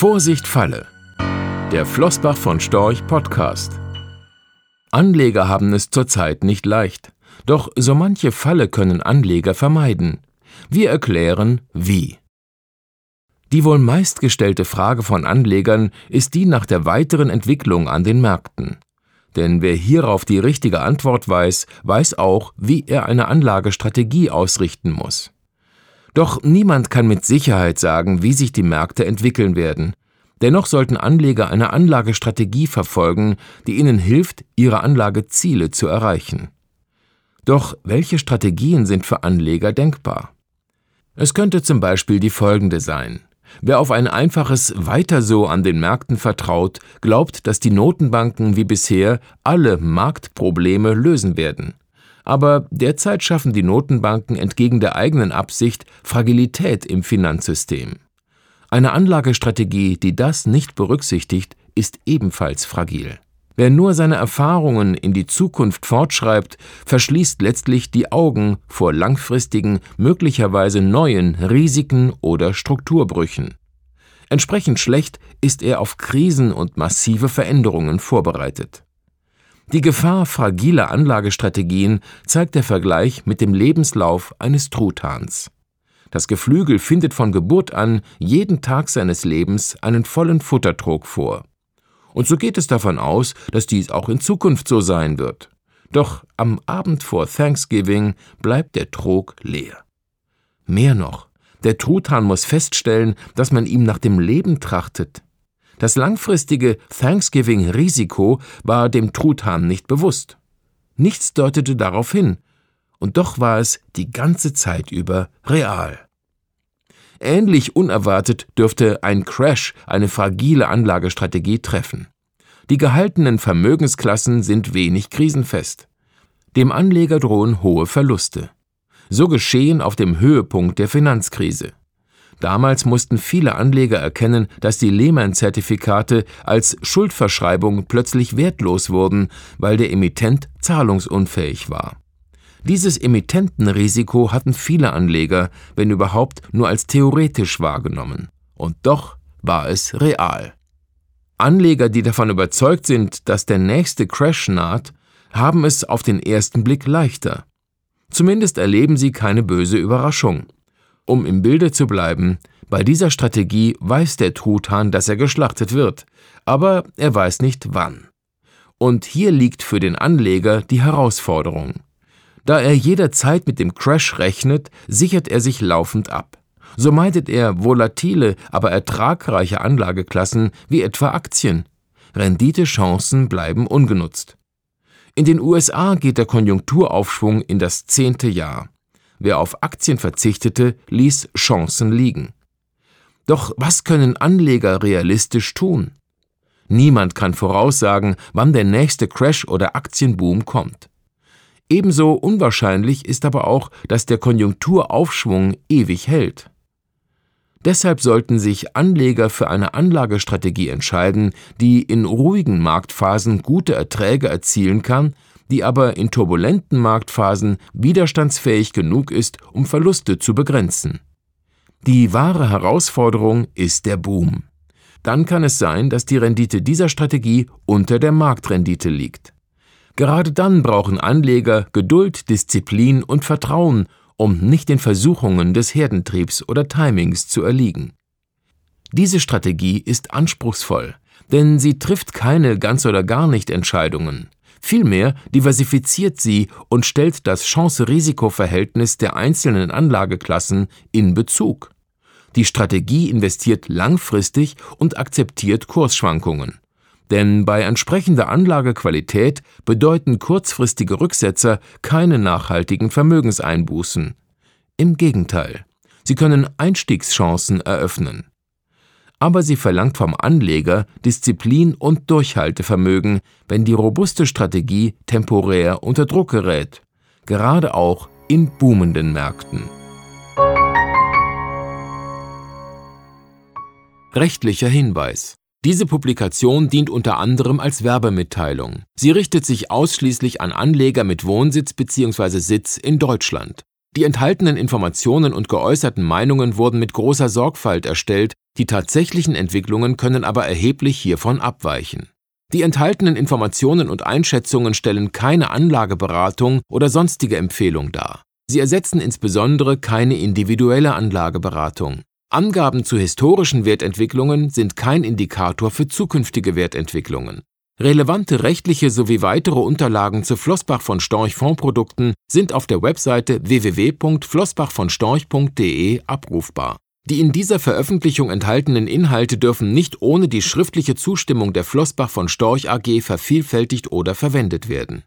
Vorsicht Falle. Der Flossbach von Storch Podcast. Anleger haben es zurzeit nicht leicht. Doch so manche Falle können Anleger vermeiden. Wir erklären, wie. Die wohl meistgestellte Frage von Anlegern ist die nach der weiteren Entwicklung an den Märkten. Denn wer hierauf die richtige Antwort weiß, weiß auch, wie er eine Anlagestrategie ausrichten muss. Doch niemand kann mit Sicherheit sagen, wie sich die Märkte entwickeln werden. Dennoch sollten Anleger eine Anlagestrategie verfolgen, die ihnen hilft, ihre Anlageziele zu erreichen. Doch welche Strategien sind für Anleger denkbar? Es könnte zum Beispiel die folgende sein. Wer auf ein einfaches Weiter so an den Märkten vertraut, glaubt, dass die Notenbanken wie bisher alle Marktprobleme lösen werden. Aber derzeit schaffen die Notenbanken entgegen der eigenen Absicht Fragilität im Finanzsystem. Eine Anlagestrategie, die das nicht berücksichtigt, ist ebenfalls fragil. Wer nur seine Erfahrungen in die Zukunft fortschreibt, verschließt letztlich die Augen vor langfristigen, möglicherweise neuen Risiken oder Strukturbrüchen. Entsprechend schlecht ist er auf Krisen und massive Veränderungen vorbereitet. Die Gefahr fragiler Anlagestrategien zeigt der Vergleich mit dem Lebenslauf eines Truthahns. Das Geflügel findet von Geburt an jeden Tag seines Lebens einen vollen Futtertrog vor. Und so geht es davon aus, dass dies auch in Zukunft so sein wird. Doch am Abend vor Thanksgiving bleibt der Trog leer. Mehr noch, der Truthahn muss feststellen, dass man ihm nach dem Leben trachtet, das langfristige Thanksgiving-Risiko war dem Truthahn nicht bewusst. Nichts deutete darauf hin, und doch war es die ganze Zeit über real. Ähnlich unerwartet dürfte ein Crash eine fragile Anlagestrategie treffen. Die gehaltenen Vermögensklassen sind wenig krisenfest. Dem Anleger drohen hohe Verluste. So geschehen auf dem Höhepunkt der Finanzkrise. Damals mussten viele Anleger erkennen, dass die Lehman-Zertifikate als Schuldverschreibung plötzlich wertlos wurden, weil der Emittent zahlungsunfähig war. Dieses Emittentenrisiko hatten viele Anleger, wenn überhaupt, nur als theoretisch wahrgenommen. Und doch war es real. Anleger, die davon überzeugt sind, dass der nächste Crash naht, haben es auf den ersten Blick leichter. Zumindest erleben sie keine böse Überraschung. Um im Bilde zu bleiben, bei dieser Strategie weiß der Truthahn, dass er geschlachtet wird, aber er weiß nicht wann. Und hier liegt für den Anleger die Herausforderung. Da er jederzeit mit dem Crash rechnet, sichert er sich laufend ab. So meidet er volatile, aber ertragreiche Anlageklassen wie etwa Aktien. Renditechancen bleiben ungenutzt. In den USA geht der Konjunkturaufschwung in das zehnte Jahr. Wer auf Aktien verzichtete, ließ Chancen liegen. Doch was können Anleger realistisch tun? Niemand kann voraussagen, wann der nächste Crash oder Aktienboom kommt. Ebenso unwahrscheinlich ist aber auch, dass der Konjunkturaufschwung ewig hält. Deshalb sollten sich Anleger für eine Anlagestrategie entscheiden, die in ruhigen Marktphasen gute Erträge erzielen kann die aber in turbulenten Marktphasen widerstandsfähig genug ist, um Verluste zu begrenzen. Die wahre Herausforderung ist der Boom. Dann kann es sein, dass die Rendite dieser Strategie unter der Marktrendite liegt. Gerade dann brauchen Anleger Geduld, Disziplin und Vertrauen, um nicht den Versuchungen des Herdentriebs oder Timings zu erliegen. Diese Strategie ist anspruchsvoll, denn sie trifft keine ganz oder gar nicht Entscheidungen. Vielmehr diversifiziert sie und stellt das Chance-Risiko-Verhältnis der einzelnen Anlageklassen in Bezug. Die Strategie investiert langfristig und akzeptiert Kursschwankungen. Denn bei entsprechender Anlagequalität bedeuten kurzfristige Rücksetzer keine nachhaltigen Vermögenseinbußen. Im Gegenteil, sie können Einstiegschancen eröffnen aber sie verlangt vom Anleger Disziplin und Durchhaltevermögen, wenn die robuste Strategie temporär unter Druck gerät, gerade auch in boomenden Märkten. Rechtlicher Hinweis diese Publikation dient unter anderem als Werbemitteilung. Sie richtet sich ausschließlich an Anleger mit Wohnsitz bzw. Sitz in Deutschland. Die enthaltenen Informationen und geäußerten Meinungen wurden mit großer Sorgfalt erstellt, die tatsächlichen Entwicklungen können aber erheblich hiervon abweichen. Die enthaltenen Informationen und Einschätzungen stellen keine Anlageberatung oder sonstige Empfehlung dar. Sie ersetzen insbesondere keine individuelle Anlageberatung. Angaben zu historischen Wertentwicklungen sind kein Indikator für zukünftige Wertentwicklungen. Relevante rechtliche sowie weitere Unterlagen zu Flossbach von Storch Fondsprodukten sind auf der Webseite www.flossbachvonstorch.de abrufbar. Die in dieser Veröffentlichung enthaltenen Inhalte dürfen nicht ohne die schriftliche Zustimmung der Flossbach von Storch AG vervielfältigt oder verwendet werden